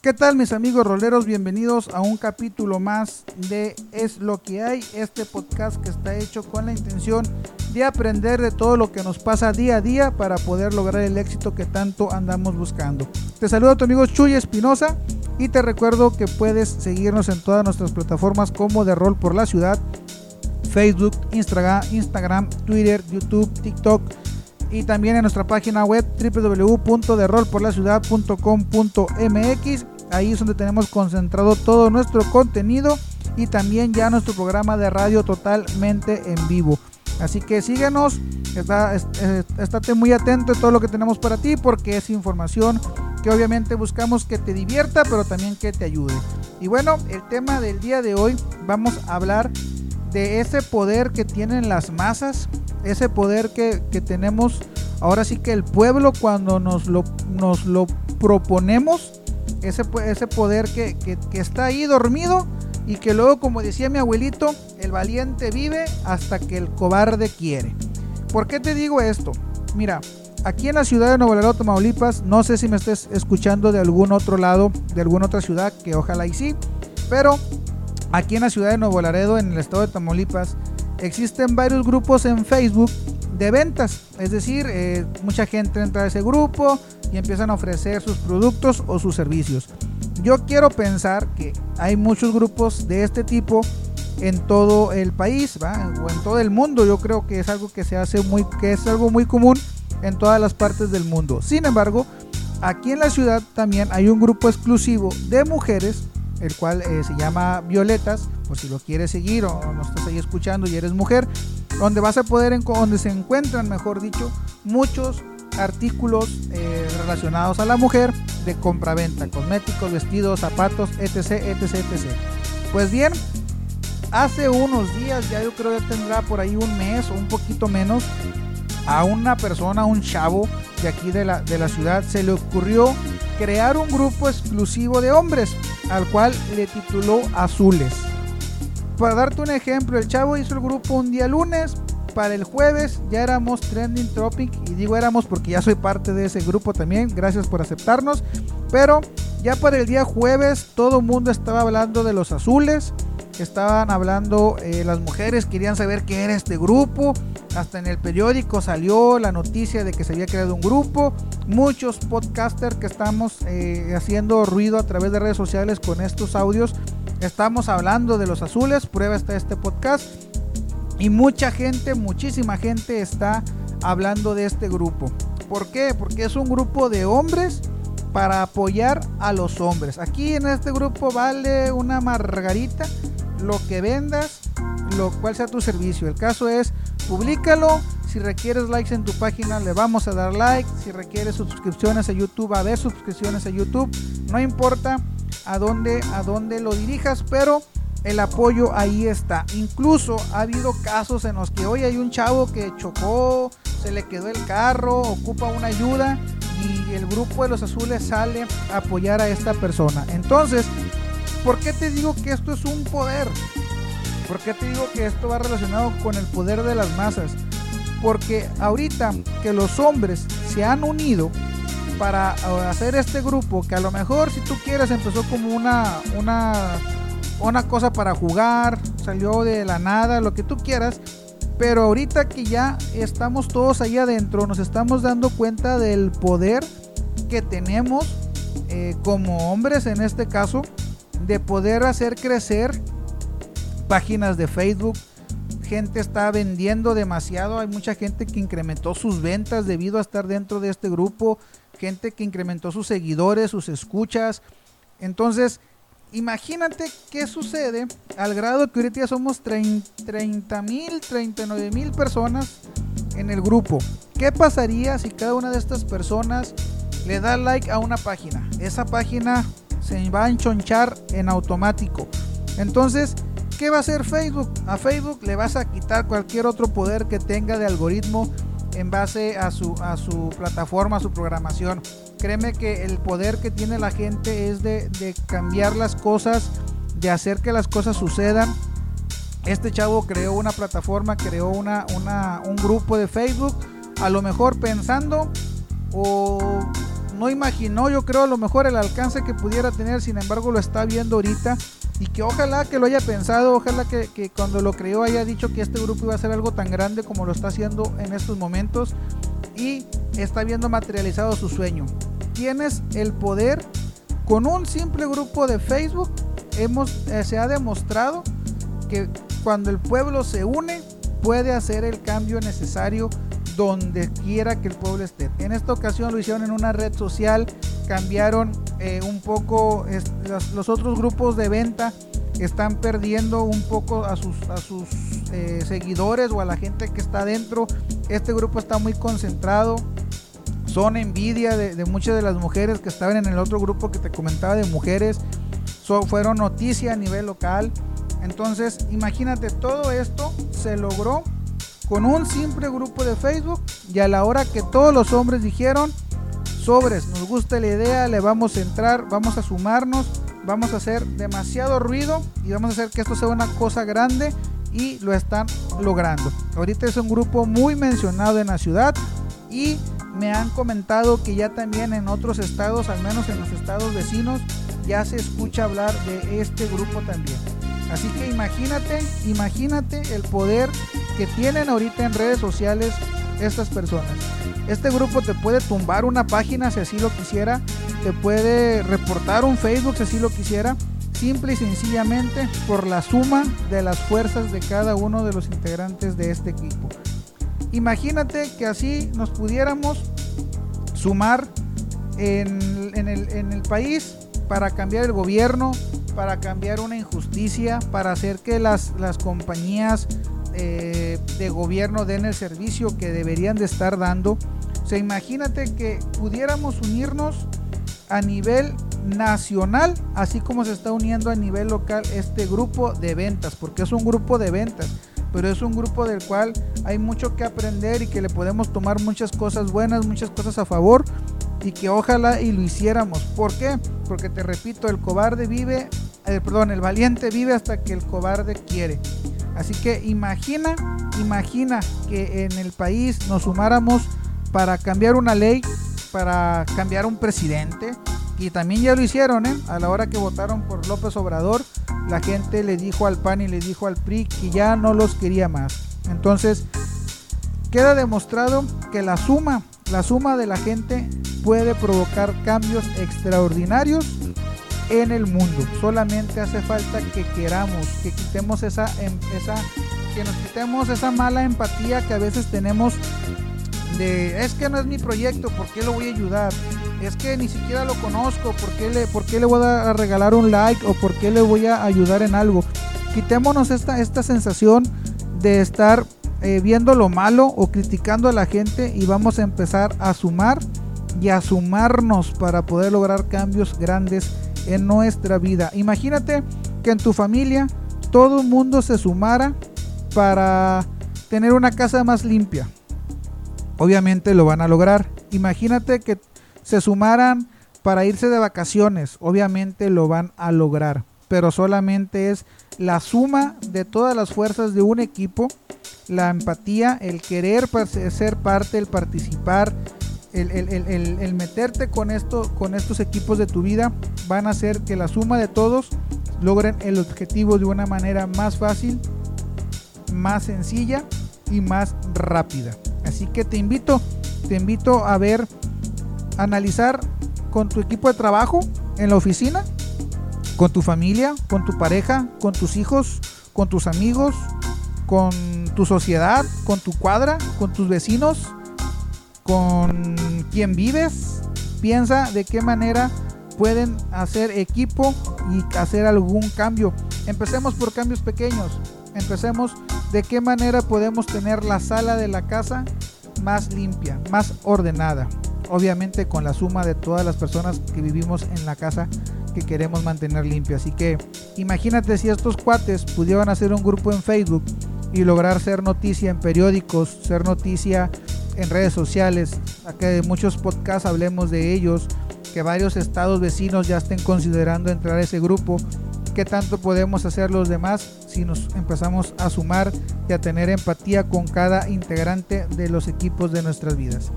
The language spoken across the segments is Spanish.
¿Qué tal mis amigos roleros? Bienvenidos a un capítulo más de Es lo que hay, este podcast que está hecho con la intención de aprender de todo lo que nos pasa día a día para poder lograr el éxito que tanto andamos buscando. Te saludo a tu amigo Chuy Espinosa y te recuerdo que puedes seguirnos en todas nuestras plataformas como de Rol por la Ciudad, Facebook, Instagram, Instagram, Twitter, YouTube, TikTok y también en nuestra página web www.derolporlaciudad.com.mx. Ahí es donde tenemos concentrado todo nuestro contenido y también ya nuestro programa de radio totalmente en vivo. Así que síguenos, está, estate muy atento a todo lo que tenemos para ti porque es información que obviamente buscamos que te divierta pero también que te ayude. Y bueno, el tema del día de hoy vamos a hablar de ese poder que tienen las masas, ese poder que, tenemos ahora sí que el pueblo cuando nos lo, nos lo proponemos, ese, ese poder que, que está ahí dormido y que luego, como decía mi abuelito, el valiente vive hasta que el cobarde quiere. ¿Por qué te digo esto? Mira, aquí en la ciudad de Nuevo Laredo, Tamaulipas, no sé si me estés escuchando de algún otro lado, de alguna otra ciudad, que ojalá y sí, pero aquí en la ciudad de Nuevo Laredo, en el estado de Tamaulipas, existen varios grupos en Facebook de ventas. Es decir, eh, mucha gente entra a ese grupo y empiezan a ofrecer sus productos o sus servicios. Yo quiero pensar que hay muchos grupos de este tipo en todo el país, o en todo el mundo. Yo creo que es algo que se hace muy, que es algo muy común en todas las partes del mundo. Sin embargo, aquí en la ciudad también hay un grupo exclusivo de mujeres el cual eh, se llama Violetas, por si lo quieres seguir o no estás ahí escuchando y eres mujer, donde vas a poder, donde se encuentran, mejor dicho, muchos artículos eh, relacionados a la mujer de compra-venta, cosméticos, vestidos, zapatos, etc, etc, etc. Pues bien, hace unos días, ya yo creo que tendrá por ahí un mes o un poquito menos, a una persona, un chavo de aquí de la, de la ciudad, se le ocurrió crear un grupo exclusivo de hombres, al cual le tituló Azules. Para darte un ejemplo, el chavo hizo el grupo un día lunes, para el jueves ya éramos trending topic y digo éramos porque ya soy parte de ese grupo también, gracias por aceptarnos, pero ya para el día jueves todo el mundo estaba hablando de los azules, estaban hablando, eh, las mujeres querían saber qué era este grupo, hasta en el periódico salió la noticia de que se había creado un grupo, muchos podcasters que estamos eh, haciendo ruido a través de redes sociales con estos audios, estamos hablando de los azules, prueba está este podcast, y mucha gente, muchísima gente está hablando de este grupo. ¿Por qué? Porque es un grupo de hombres para apoyar a los hombres. Aquí en este grupo vale una margarita lo que vendas, lo cual sea tu servicio. El caso es, públicalo. Si requieres likes en tu página, le vamos a dar like. Si requieres suscripciones a YouTube, a ver suscripciones a YouTube. No importa a dónde, a dónde lo dirijas, pero el apoyo ahí está. Incluso ha habido casos en los que hoy hay un chavo que chocó, se le quedó el carro, ocupa una ayuda y el grupo de los azules sale a apoyar a esta persona. Entonces, ¿Por qué te digo que esto es un poder? ¿Por qué te digo que esto va relacionado con el poder de las masas? Porque ahorita que los hombres se han unido para hacer este grupo, que a lo mejor si tú quieres empezó como una, una, una cosa para jugar, salió de la nada, lo que tú quieras, pero ahorita que ya estamos todos ahí adentro, nos estamos dando cuenta del poder que tenemos eh, como hombres en este caso de poder hacer crecer páginas de Facebook. Gente está vendiendo demasiado. Hay mucha gente que incrementó sus ventas debido a estar dentro de este grupo. Gente que incrementó sus seguidores, sus escuchas. Entonces, imagínate qué sucede al grado que ahorita ya somos 30 mil, 39 mil personas en el grupo. ¿Qué pasaría si cada una de estas personas le da like a una página? Esa página se va a enchonchar en automático. Entonces, ¿qué va a hacer Facebook? A Facebook le vas a quitar cualquier otro poder que tenga de algoritmo en base a su, a su plataforma, a su programación. Créeme que el poder que tiene la gente es de, cambiar las cosas, de hacer que las cosas sucedan. Este chavo creó una plataforma, creó una, una, un grupo de Facebook, a lo mejor pensando o no imaginó, yo creo, a lo mejor el alcance que pudiera tener, sin embargo lo está viendo ahorita y que ojalá que lo haya pensado, ojalá que, cuando lo creó haya dicho que este grupo iba a ser algo tan grande como lo está haciendo en estos momentos y está viendo materializado su sueño. Tienes el poder con un simple grupo de Facebook, hemos, eh, se ha demostrado que cuando el pueblo se une puede hacer el cambio necesario donde quiera que el pueblo esté. En esta ocasión lo hicieron en una red social, cambiaron eh, un poco los, otros grupos de venta, están perdiendo un poco a sus, eh, seguidores o a la gente que está dentro. Este grupo está muy concentrado. Son envidia de, muchas de las mujeres que estaban en el otro grupo que te comentaba de mujeres. fueron noticia a nivel local. Entonces, imagínate, todo esto se logró con un simple grupo de Facebook y a la hora que todos los hombres dijeron, sobres, nos gusta la idea, le vamos a entrar, vamos a sumarnos, vamos a hacer demasiado ruido y vamos a hacer que esto sea una cosa grande y lo están logrando. Ahorita es un grupo muy mencionado en la ciudad y me han comentado que ya también en otros estados, al menos en los estados vecinos, ya se escucha hablar de este grupo también. Así que imagínate, imagínate el poder que tienen ahorita en redes sociales estas personas. Este grupo te puede tumbar una página si así lo quisiera, te puede reportar un Facebook si así lo quisiera, simple y sencillamente por la suma de las fuerzas de cada uno de los integrantes de este equipo. Imagínate que así nos pudiéramos sumar en, el, el país para cambiar el gobierno, para cambiar una injusticia, para hacer que las, las compañías eh, de gobierno den el servicio que deberían de estar dando. O sea, imagínate que pudiéramos unirnos a nivel nacional, así como se está uniendo a nivel local este grupo de ventas, porque es un grupo de ventas, pero es un grupo del cual hay mucho que aprender y que le podemos tomar muchas cosas buenas, muchas cosas a favor y que ojalá y lo hiciéramos. ¿Por qué? Porque te repito, el cobarde vive eh, perdón, el valiente vive hasta que el cobarde quiere. Así que imagina, imagina que en el país nos sumáramos para cambiar una ley, para cambiar un presidente. Y también ya lo hicieron, ¿eh? A la hora que votaron por López Obrador, la gente le dijo al PAN y le dijo al PRI que ya no los quería más. Entonces, queda demostrado que la suma, la suma de la gente puede provocar cambios extraordinarios en el mundo. Solamente hace falta que queramos, que quitemos esa, em, esa, que nos quitemos esa mala empatía que a veces tenemos de es que no es mi proyecto, ¿por qué lo voy a ayudar? Es que ni siquiera lo conozco, ¿por qué le, por qué le voy a regalar un like o por qué le voy a ayudar en algo? Quitémonos esta, esta sensación de estar eh, viendo lo malo o criticando a la gente y vamos a empezar a sumar y a sumarnos para poder lograr cambios grandes en nuestra vida. Imagínate que en tu familia todo el mundo se sumara para tener una casa más limpia. Obviamente lo van a lograr. Imagínate que se sumaran para irse de vacaciones. Obviamente lo van a lograr. Pero solamente es la suma de todas las fuerzas de un equipo, la empatía, el querer ser parte, el participar, el, meterte con, esto, con estos equipos de tu vida van a hacer que la suma de todos logren el objetivo de una manera más fácil, más sencilla y más rápida. Así que te invito, te invito a ver, analizar con tu equipo de trabajo en la oficina, con tu familia, con tu pareja, con tus hijos, con tus amigos, con tu sociedad, con tu cuadra, con tus vecinos, con quien vives, piensa de qué manera pueden hacer equipo y hacer algún cambio. Empecemos por cambios pequeños. Empecemos de qué manera podemos tener la sala de la casa más limpia, más ordenada. Obviamente con la suma de todas las personas que vivimos en la casa que queremos mantener limpia. Así que imagínate si estos cuates pudieran hacer un grupo en Facebook y lograr ser noticia en periódicos, ser noticia en redes sociales, acá de muchos podcasts hablemos de ellos, que varios estados vecinos ya estén considerando entrar a ese grupo. ¿Qué tanto podemos hacer los demás si nos empezamos a sumar y a tener empatía con cada integrante de los equipos de nuestras vidas?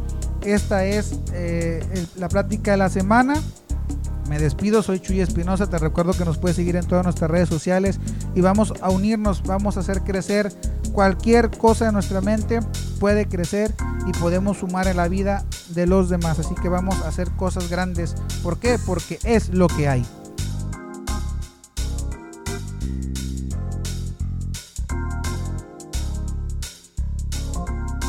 esta es eh, la plática de la semana. Me despido, soy Chuy Espinosa, te recuerdo que nos puedes seguir en todas nuestras redes sociales y vamos a unirnos, vamos a hacer crecer cualquier cosa de nuestra mente, puede crecer y podemos sumar en la vida de los demás, así que vamos a hacer cosas grandes. ¿Por qué? Porque es lo que hay.